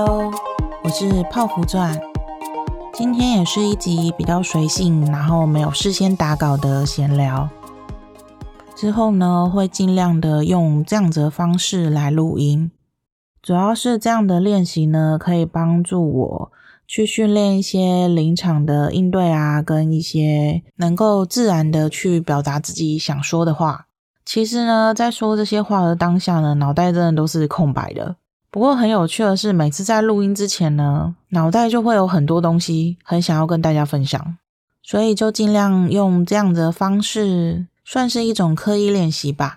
Hello，我是泡芙钻。今天也是一集比较随性，然后没有事先打稿的闲聊。之后呢，会尽量的用这样子的方式来录音，主要是这样的练习呢，可以帮助我去训练一些临场的应对啊，跟一些能够自然的去表达自己想说的话。其实呢，在说这些话的当下呢，脑袋真的都是空白的。不过很有趣的是，每次在录音之前呢，脑袋就会有很多东西很想要跟大家分享，所以就尽量用这样子的方式，算是一种刻意练习吧。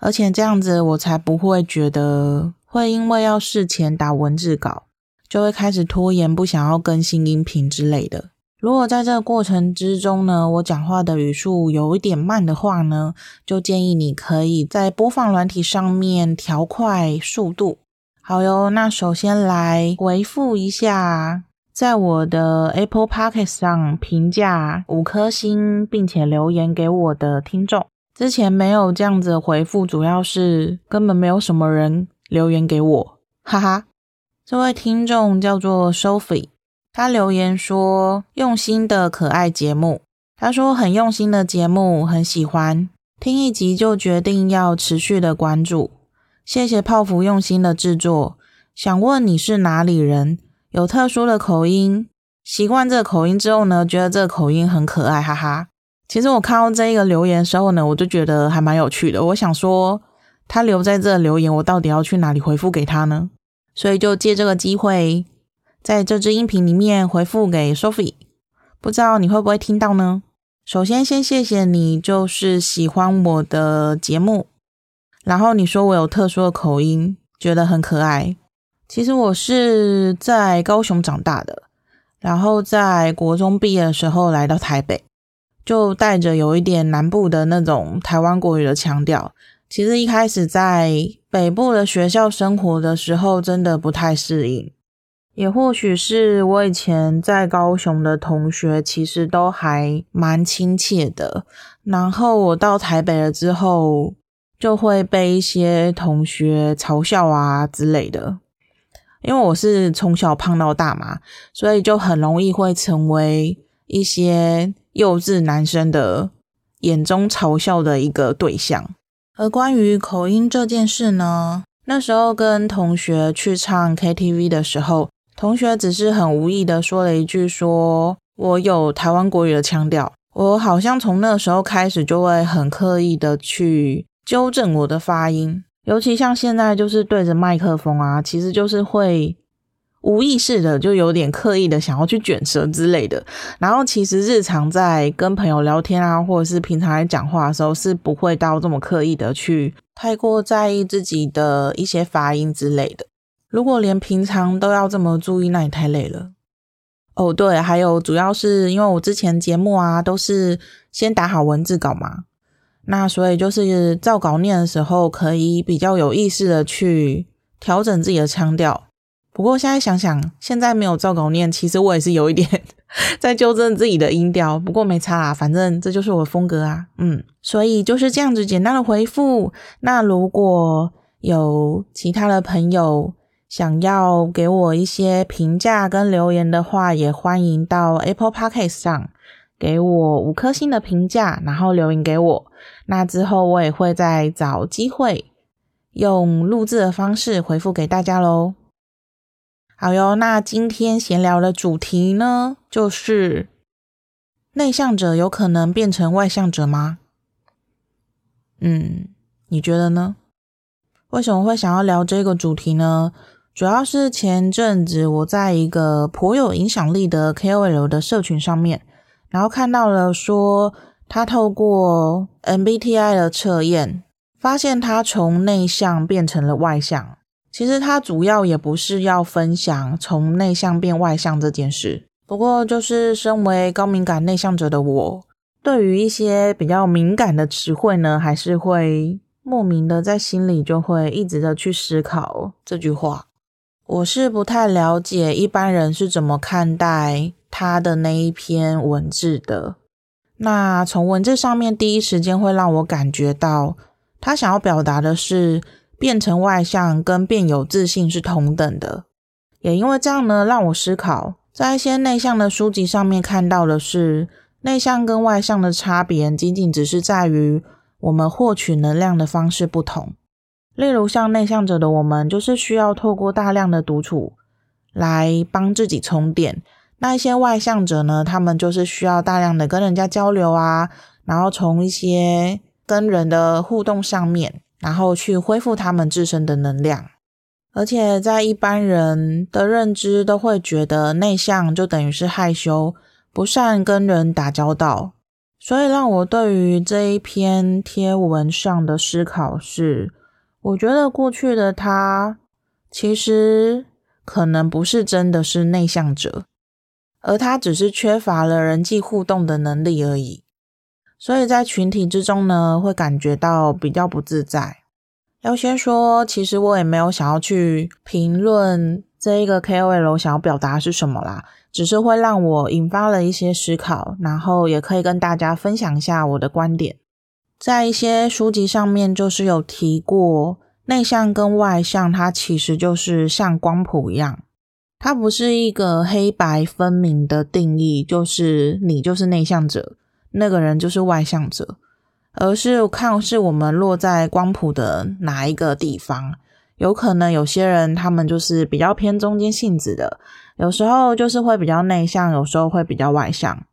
而且这样子，我才不会觉得会因为要事前打文字稿，就会开始拖延，不想要更新音频之类的。如果在这个过程之中呢，我讲话的语速有一点慢的话呢，就建议你可以在播放软体上面调快速度。好哟，那首先来回复一下，在我的 Apple Podcast 上评价五颗星，并且留言给我的听众。之前没有这样子回复，主要是根本没有什么人留言给我，哈哈。这位听众叫做 Sophie，他留言说用心的可爱节目，他说很用心的节目，很喜欢，听一集就决定要持续的关注。谢谢泡芙用心的制作。想问你是哪里人？有特殊的口音？习惯这个口音之后呢，觉得这个口音很可爱，哈哈。其实我看到这一个留言的时候呢，我就觉得还蛮有趣的。我想说，他留在这留言，我到底要去哪里回复给他呢？所以就借这个机会，在这支音频里面回复给 Sophie。不知道你会不会听到呢？首先，先谢谢你，就是喜欢我的节目。然后你说我有特殊的口音，觉得很可爱。其实我是在高雄长大的，然后在国中毕业的时候来到台北，就带着有一点南部的那种台湾国语的腔调。其实一开始在北部的学校生活的时候，真的不太适应。也或许是我以前在高雄的同学，其实都还蛮亲切的。然后我到台北了之后，就会被一些同学嘲笑啊之类的，因为我是从小胖到大嘛，所以就很容易会成为一些幼稚男生的眼中嘲笑的一个对象。而关于口音这件事呢，那时候跟同学去唱 KTV 的时候，同学只是很无意的说了一句说，我有台湾国语的腔调，我好像从那时候开始就会很刻意的去。纠正我的发音，尤其像现在就是对着麦克风啊，其实就是会无意识的就有点刻意的想要去卷舌之类的。然后其实日常在跟朋友聊天啊，或者是平常来讲话的时候，是不会到这么刻意的去太过在意自己的一些发音之类的。如果连平常都要这么注意，那也太累了。哦，对，还有主要是因为我之前节目啊都是先打好文字稿嘛。那所以就是照稿念的时候，可以比较有意识的去调整自己的腔调。不过现在想想，现在没有照稿念，其实我也是有一点 在纠正自己的音调。不过没差啦，反正这就是我的风格啊。嗯，所以就是这样子简单的回复。那如果有其他的朋友想要给我一些评价跟留言的话，也欢迎到 Apple Podcast 上。给我五颗星的评价，然后留言给我。那之后我也会再找机会用录制的方式回复给大家喽。好哟，那今天闲聊的主题呢，就是内向者有可能变成外向者吗？嗯，你觉得呢？为什么会想要聊这个主题呢？主要是前阵子我在一个颇有影响力的 KOL 的社群上面。然后看到了说，他透过 MBTI 的测验，发现他从内向变成了外向。其实他主要也不是要分享从内向变外向这件事，不过就是身为高敏感内向者的我，对于一些比较敏感的词汇呢，还是会莫名的在心里就会一直的去思考这句话。我是不太了解一般人是怎么看待。他的那一篇文字的，那从文字上面第一时间会让我感觉到，他想要表达的是变成外向跟变有自信是同等的，也因为这样呢，让我思考，在一些内向的书籍上面看到的是，内向跟外向的差别，仅仅只是在于我们获取能量的方式不同。例如，像内向者的我们，就是需要透过大量的独处来帮自己充电；那一些外向者呢，他们就是需要大量的跟人家交流啊，然后从一些跟人的互动上面，然后去恢复他们自身的能量。而且在一般人的认知都会觉得内向就等于是害羞，不善跟人打交道，所以让我对于这一篇贴文上的思考是，我觉得过去的他其实可能不是真的是内向者，而他只是缺乏了人际互动的能力而已，所以在群体之中呢，会感觉到比较不自在。要先说，其实我也没有想要去评论这一个 KOL 想要表达是什么啦，只是会让我引发了一些思考，然后也可以跟大家分享一下我的观点。在一些书籍上面，就是有提过内向跟外向，它其实就是像光谱一样，它不是一个黑白分明的定义，就是你就是内向者，那个人就是外向者。而是看是我们落在光谱的哪一个地方，有可能有些人他们就是比较偏中间性子的，有时候就是会比较内向，有时候会比较外向。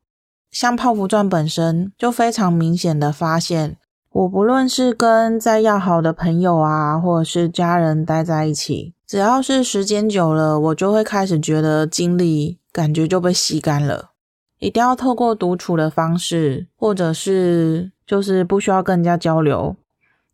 像泡芙传本身就非常明显的发现，我不论是跟再要好的朋友啊，或者是家人待在一起，只要是时间久了，我就会开始觉得精力感觉就被吸干了，一定要透过独处的方式，或者是。就是不需要跟人家交流，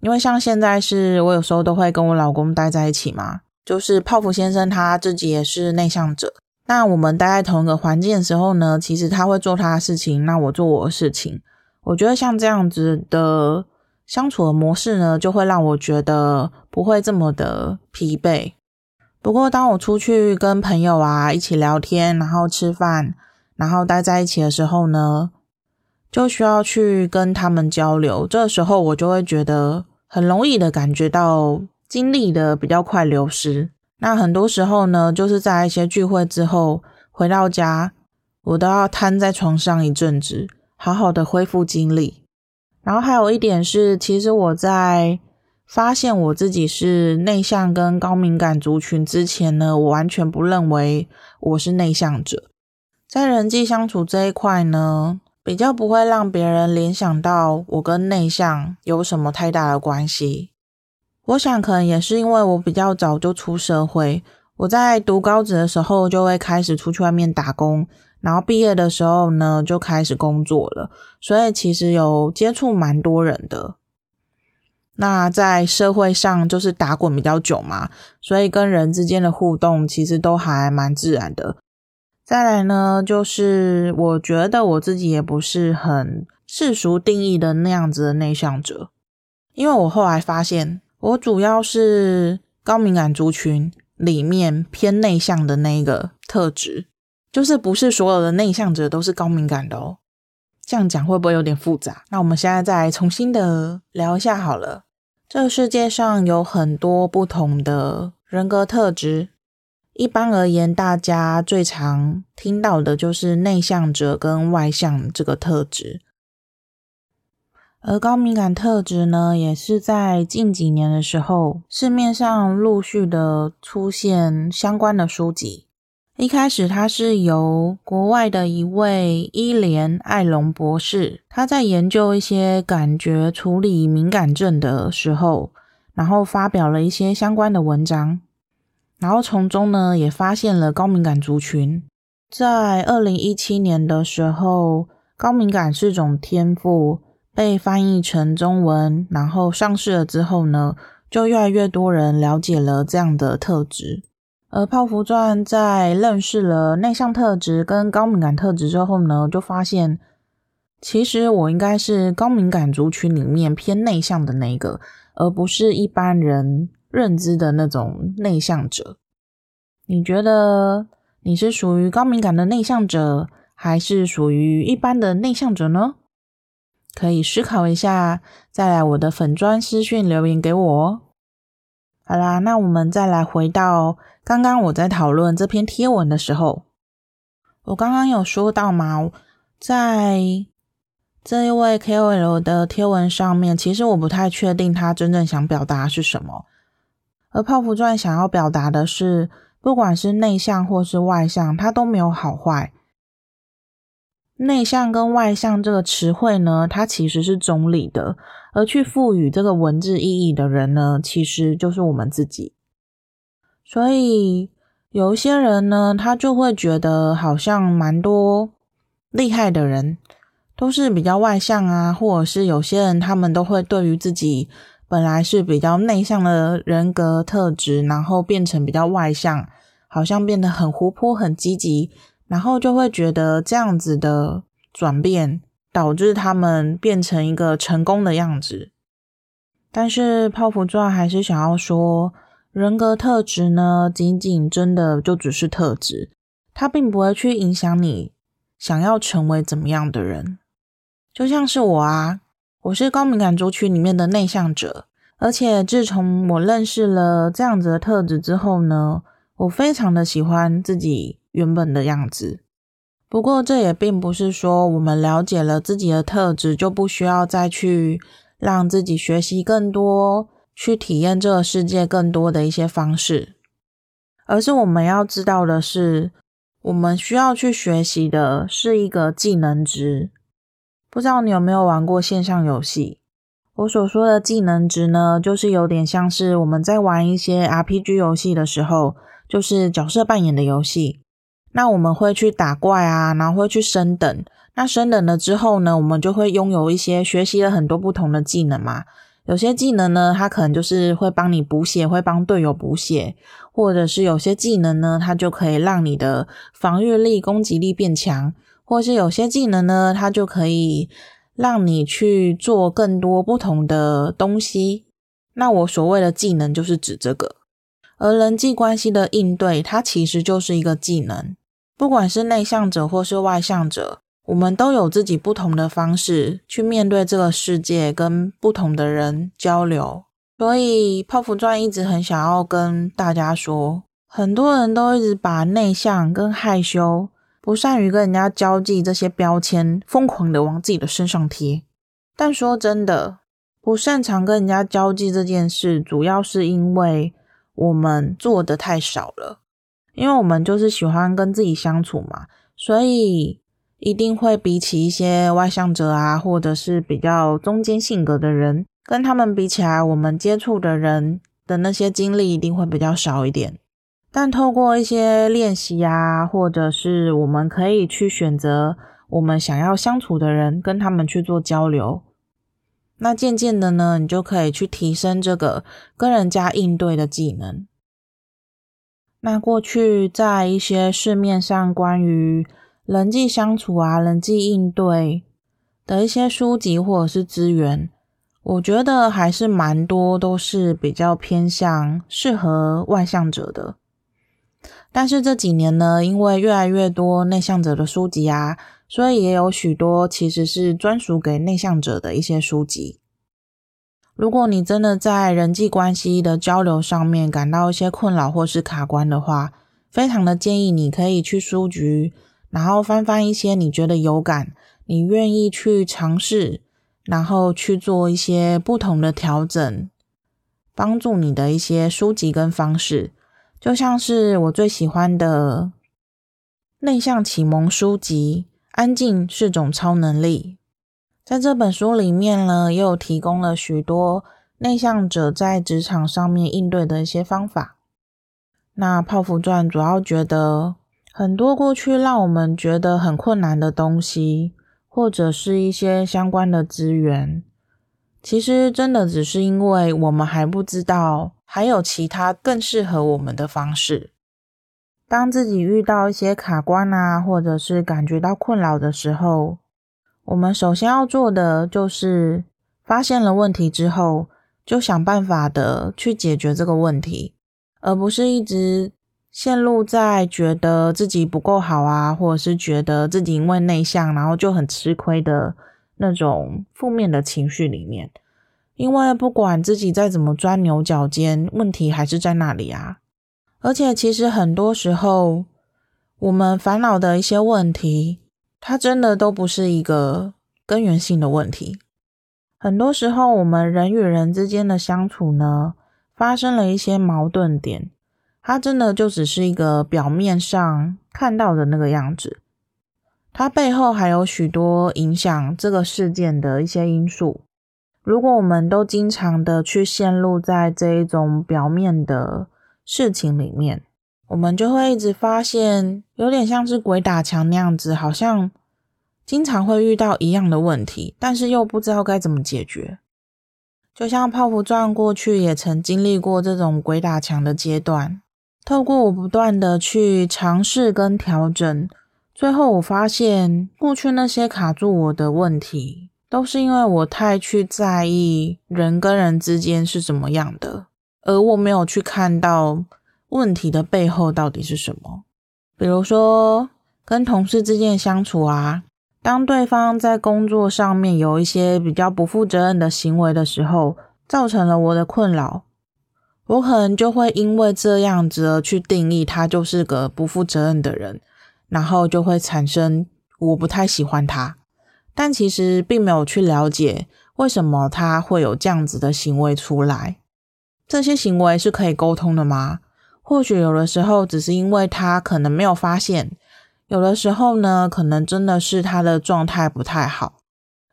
因为像现在是我有时候都会跟我老公待在一起嘛。就是泡芙先生他自己也是内向者，那我们待在同一个环境的时候呢，其实他会做他的事情，那我做我的事情。我觉得像这样子的相处的模式呢，就会让我觉得不会这么的疲惫。不过当我出去跟朋友啊一起聊天，然后吃饭，然后待在一起的时候呢，就需要去跟他们交流，这个时候我就会觉得很容易的感觉到精力的比较快流失。那很多时候呢，就是在一些聚会之后回到家，我都要瘫在床上一阵子，好好的恢复精力。然后还有一点是，其实我在发现我自己是内向跟高敏感族群之前呢，我完全不认为我是内向者。在人际相处这一块呢，比较不会让别人联想到我跟内向有什么太大的关系。我想可能也是因为我比较早就出社会，我在读高职的时候就会开始出去外面打工，然后毕业的时候呢就开始工作了，所以其实有接触蛮多人的。那在社会上就是打滚比较久嘛，所以跟人之间的互动其实都还蛮自然的。再来呢，就是我觉得我自己也不是很世俗定义的那样子的内向者，因为我后来发现，我主要是高敏感族群里面偏内向的那个特质，就是不是所有的内向者都是高敏感的哦。这样讲会不会有点复杂？那我们现在再重新的聊一下好了。这个世界上有很多不同的人格特质。一般而言，大家最常听到的就是内向者跟外向这个特质，而高敏感特质呢，也是在近几年的时候，市面上陆续的出现相关的书籍。一开始，它是由国外的一位伊莲艾隆博士，他在研究一些感觉处理敏感症的时候，然后发表了一些相关的文章。然后从中呢，也发现了高敏感族群。在二零一七年的时候，高敏感是种天赋被翻译成中文，然后上市了之后呢，就越来越多人了解了这样的特质。而泡芙钻在认识了内向特质跟高敏感特质之后呢，就发现其实我应该是高敏感族群里面偏内向的那个，而不是一般人。认知的那种内向者，你觉得你是属于高敏感的内向者，还是属于一般的内向者呢？可以思考一下，再来我的粉专私讯留言给我。好啦，那我们再来回到刚刚我在讨论这篇贴文的时候，我刚刚有说到嘛，在这一位 KOL 的贴文上面，其实我不太确定他真正想表达是什么。而泡芙传想要表达的是，不管是内向或是外向，它都没有好坏。内向跟外向这个词汇呢，它其实是中立的，而去赋予这个文字意义的人呢，其实就是我们自己。所以有一些人呢，他就会觉得好像蛮多厉害的人都是比较外向啊，或者是有些人他们都会对于自己本来是比较内向的人格特质，然后变成比较外向，好像变得很活泼、很积极，然后就会觉得这样子的转变导致他们变成一个成功的样子。但是泡芙钻还是想要说。人格特质呢，仅仅真的就只是特质，它并不会去影响你想要成为怎么样的人。就像是我啊，我是高敏感族群里面的内向者，而且自从我认识了这样子的特质之后呢，我非常的喜欢自己原本的样子。不过这也并不是说我们了解了自己的特质就不需要再去让自己学习更多。去体验这个世界更多的一些方式，而是我们要知道的是，我们需要去学习的是一个技能值。不知道你有没有玩过线上游戏？我所说的技能值呢，就是有点像是我们在玩一些 RPG 游戏的时候，就是角色扮演的游戏。那我们会去打怪啊，然后会去升等。那升等了之后呢，我们就会拥有一些学习了很多不同的技能嘛。有些技能呢，它可能就是会帮你补血，会帮队友补血，或者是有些技能呢，它就可以让你的防御力、攻击力变强，或是有些技能呢，它就可以让你去做更多不同的东西。那我所谓的技能就是指这个，而人际关系的应对，它其实就是一个技能，不管是内向者或是外向者。我们都有自己不同的方式去面对这个世界，跟不同的人交流。所以泡芙传一直很想要跟大家说，很多人都一直把内向跟害羞、不善于跟人家交际这些标签疯狂的往自己的身上贴。但说真的，不擅长跟人家交际这件事，主要是因为我们做的太少了。因为我们就是喜欢跟自己相处嘛，所以。一定会比起一些外向者啊，或者是比较中间性格的人，跟他们比起来，我们接触的人的那些经历一定会比较少一点。但透过一些练习啊，或者是我们可以去选择我们想要相处的人，跟他们去做交流，那渐渐的呢，你就可以去提升这个跟人家应对的技能。那过去在一些市面上关于人际相处啊，人际应对的一些书籍或者是资源，我觉得还是蛮多，都是比较偏向适合外向者的。但是这几年呢，因为越来越多内向者的书籍啊，所以也有许多其实是专属给内向者的一些书籍。如果你真的在人际关系的交流上面感到一些困扰或是卡关的话，非常的建议你可以去书局。然后翻翻一些你觉得有感、你愿意去尝试，然后去做一些不同的调整，帮助你的一些书籍跟方式，就像是我最喜欢的内向启蒙书籍《安静是种超能力》。在这本书里面呢，又提供了许多内向者在职场上面应对的一些方法。那泡芙传主要觉得。很多过去让我们觉得很困难的东西，或者是一些相关的资源，其实真的只是因为我们还不知道还有其他更适合我们的方式。当自己遇到一些卡关啊，或者是感觉到困扰的时候，我们首先要做的就是发现了问题之后，就想办法的去解决这个问题，而不是一直。陷入在觉得自己不够好啊，或者是觉得自己因为内向，然后就很吃亏的那种负面的情绪里面。因为不管自己再怎么钻牛角尖，问题还是在那里啊。而且其实很多时候，我们烦恼的一些问题，它真的都不是一个根源性的问题。很多时候，我们人与人之间的相处呢，发生了一些矛盾点，它真的就只是一个表面上看到的那个样子，它背后还有许多影响这个事件的一些因素。如果我们都经常的去陷入在这一种表面的事情里面，我们就会一直发现，有点像是鬼打墙那样子，好像。经常会遇到一样的问题，但是又不知道该怎么解决。就像泡芙状过去也曾经历过这种鬼打墙的阶段，透过我不断的去尝试跟调整，最后我发现过去那些卡住我的问题，都是因为我太去在意人跟人之间是怎么样的，而我没有去看到问题的背后到底是什么。比如说跟同事之间相处啊。当对方在工作上面有一些比较不负责任的行为的时候，造成了我的困扰，我可能就会因为这样子而去定义他就是个不负责任的人，然后就会产生我不太喜欢他，但其实并没有去了解为什么他会有这样子的行为出来。这些行为是可以沟通的吗？或许有的时候只是因为他可能没有发现。有的时候呢，可能真的是他的状态不太好。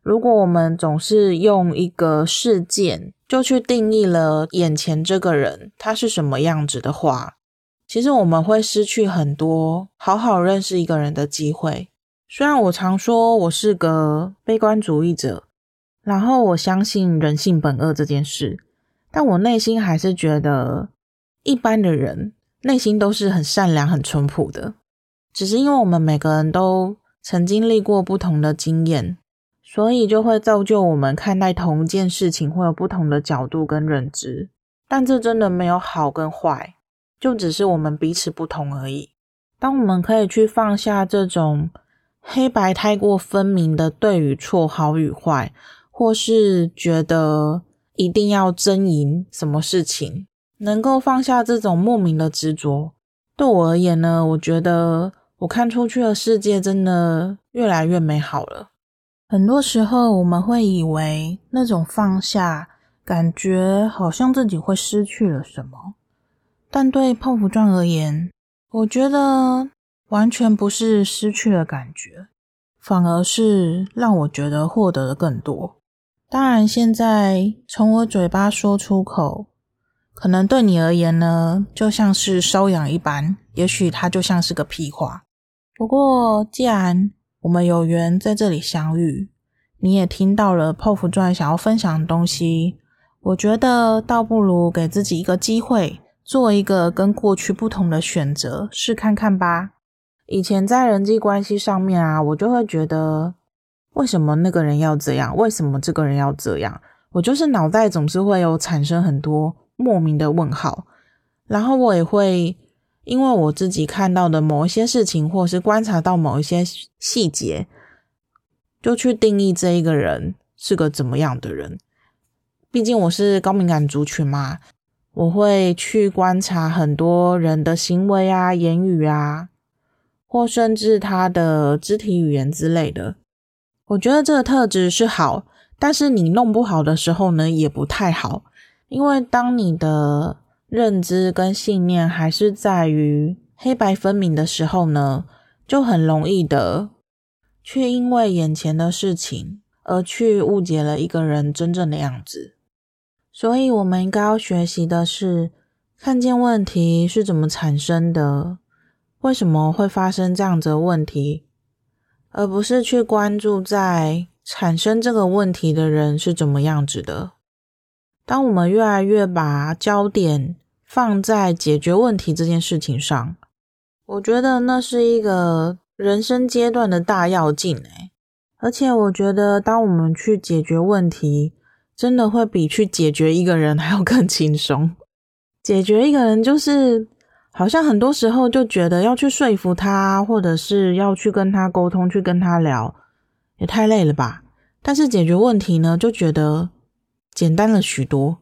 如果我们总是用一个事件就去定义了眼前这个人他是什么样子的话，其实我们会失去很多好好认识一个人的机会。虽然我常说我是个悲观主义者，然后我相信人性本恶这件事，但我内心还是觉得一般的人内心都是很善良、很淳朴的。只是因为我们每个人都曾经历过不同的经验，所以就会造就我们看待同一件事情会有不同的角度跟认知。但这真的没有好跟坏，就只是我们彼此不同而已。当我们可以去放下这种黑白太过分明的对与错、好与坏，或是觉得一定要争赢什么事情，能够放下这种莫名的执着，对我而言呢，我觉得。我看出去的世界真的越来越美好了。很多时候我们会以为那种放下，感觉好像自己会失去了什么。但对泡芙状而言，我觉得完全不是失去了感觉，反而是让我觉得获得的更多。当然，现在从我嘴巴说出口，可能对你而言呢，就像是瘙痒一般，也许它就像是个屁话。不过，既然我们有缘在这里相遇，你也听到了泡芙钻想要分享的东西，我觉得倒不如给自己一个机会，做一个跟过去不同的选择，试看看吧。以前在人际关系上面啊，我就会觉得，为什么那个人要这样？为什么这个人要这样？我就是脑袋总是会有产生很多莫名的问号，然后我也会。因为我自己看到的某一些事情，或是观察到某一些细节，就去定义这一个人是个怎么样的人。毕竟我是高敏感族群嘛，我会去观察很多人的行为啊、言语啊，或甚至他的肢体语言之类的。我觉得这个特质是好，但是你弄不好的时候呢，也不太好，因为当你的。认知跟信念还是在于黑白分明的时候呢，就很容易的，却因为眼前的事情而去误解了一个人真正的样子。所以，我们应该要学习的是，看见问题是怎么产生的，为什么会发生这样子的问题，而不是去关注在产生这个问题的人是怎么样子的。当我们越来越把焦点放在解决问题这件事情上，我觉得那是一个人生阶段的大要进诶。而且我觉得，当我们去解决问题，真的会比去解决一个人 还要更轻松。解决一个人，就是好像很多时候就觉得要去说服他，或者是要去跟他沟通，去跟他聊，也太累了吧。但是解决问题呢，就觉得简单了许多。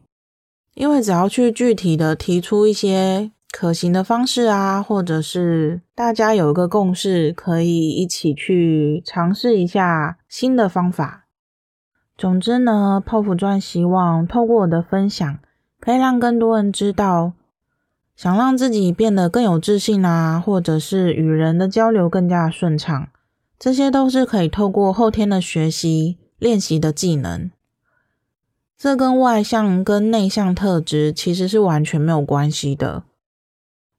因为只要去具体的提出一些可行的方式啊，或者是大家有一个共识，可以一起去尝试一下新的方法。总之呢，泡芙钻希望透过我的分享，可以让更多人知道，想让自己变得更有自信啊，或者是与人的交流更加顺畅，这些都是可以透过后天的学习练习的技能。这跟外向跟内向特质其实是完全没有关系的。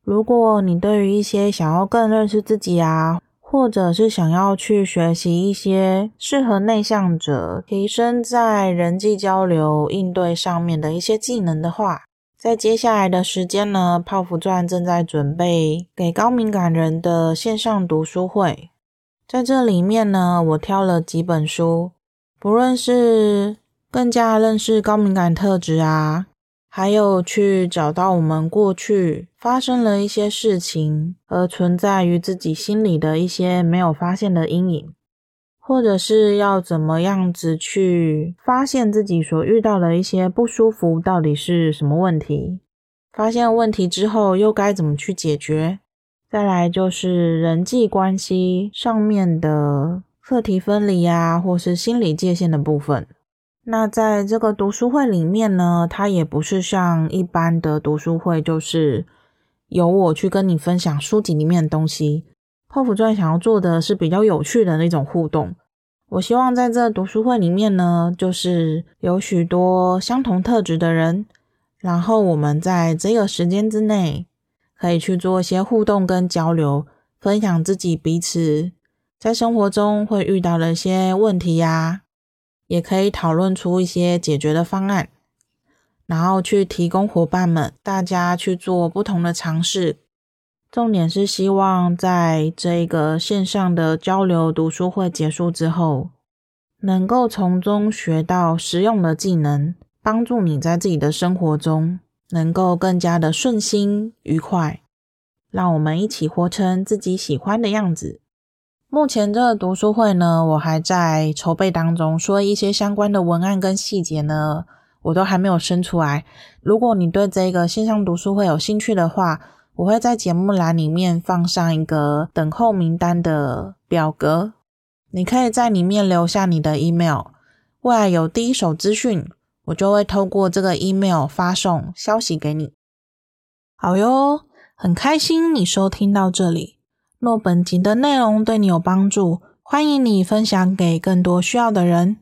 如果你对于一些想要更认识自己啊，或者是想要去学习一些适合内向者提升在人际交流应对上面的一些技能的话，在接下来的时间呢，泡芙传正在准备给高敏感人的线上读书会。在这里面呢，我挑了几本书，不论是更加认识高敏感特质啊。还有去找到我们过去发生了一些事情，而存在于自己心里的一些没有发现的阴影，或者是要怎么样子去发现自己所遇到的一些不舒服到底是什么问题？发现问题之后又该怎么去解决？再来就是人际关系上面的课题分离啊，或是心理界限的部分。那在这个读书会里面呢，它也不是像一般的读书会，就是由我去跟你分享书籍里面的东西。泡芙钻想要做的是比较有趣的那种互动。我希望在这读书会里面呢，就是有许多相同特质的人，然后我们在这个时间之内，可以去做一些互动跟交流，分享自己彼此在生活中会遇到的一些问题呀。也可以讨论出一些解决的方案，然后去提供伙伴们，大家去做不同的尝试。重点是希望在这个线上的交流读书会结束之后，能够从中学到实用的技能，帮助你在自己的生活中能够更加的顺心愉快。让我们一起活成自己喜欢的样子。目前这个读书会呢，我还在筹备当中，所以一些相关的文案跟细节呢，我都还没有生出来。如果你对这个线上读书会有兴趣的话，我会在节目栏里面放上一个等候名单的表格，你可以在里面留下你的 email，未来有第一手资讯，我就会透过这个 email 发送消息给你。好哟，很开心你收听到这里。若本集的内容对你有帮助，欢迎你分享给更多需要的人。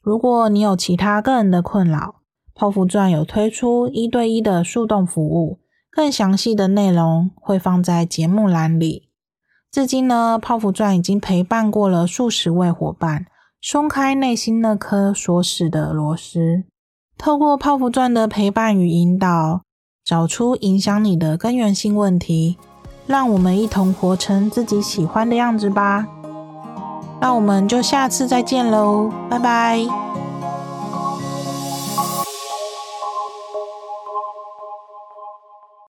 如果你有其他个人的困扰，泡芙传有推出一对一的树洞服务，更详细的内容会放在节目栏里。至今呢，泡芙传已经陪伴过了数十位伙伴，松开内心那颗锁死的螺丝，透过泡芙传的陪伴与引导，找出影响你的根源性问题。让我们一同活成自己喜欢的样子吧。那我们就下次再见喽，拜拜。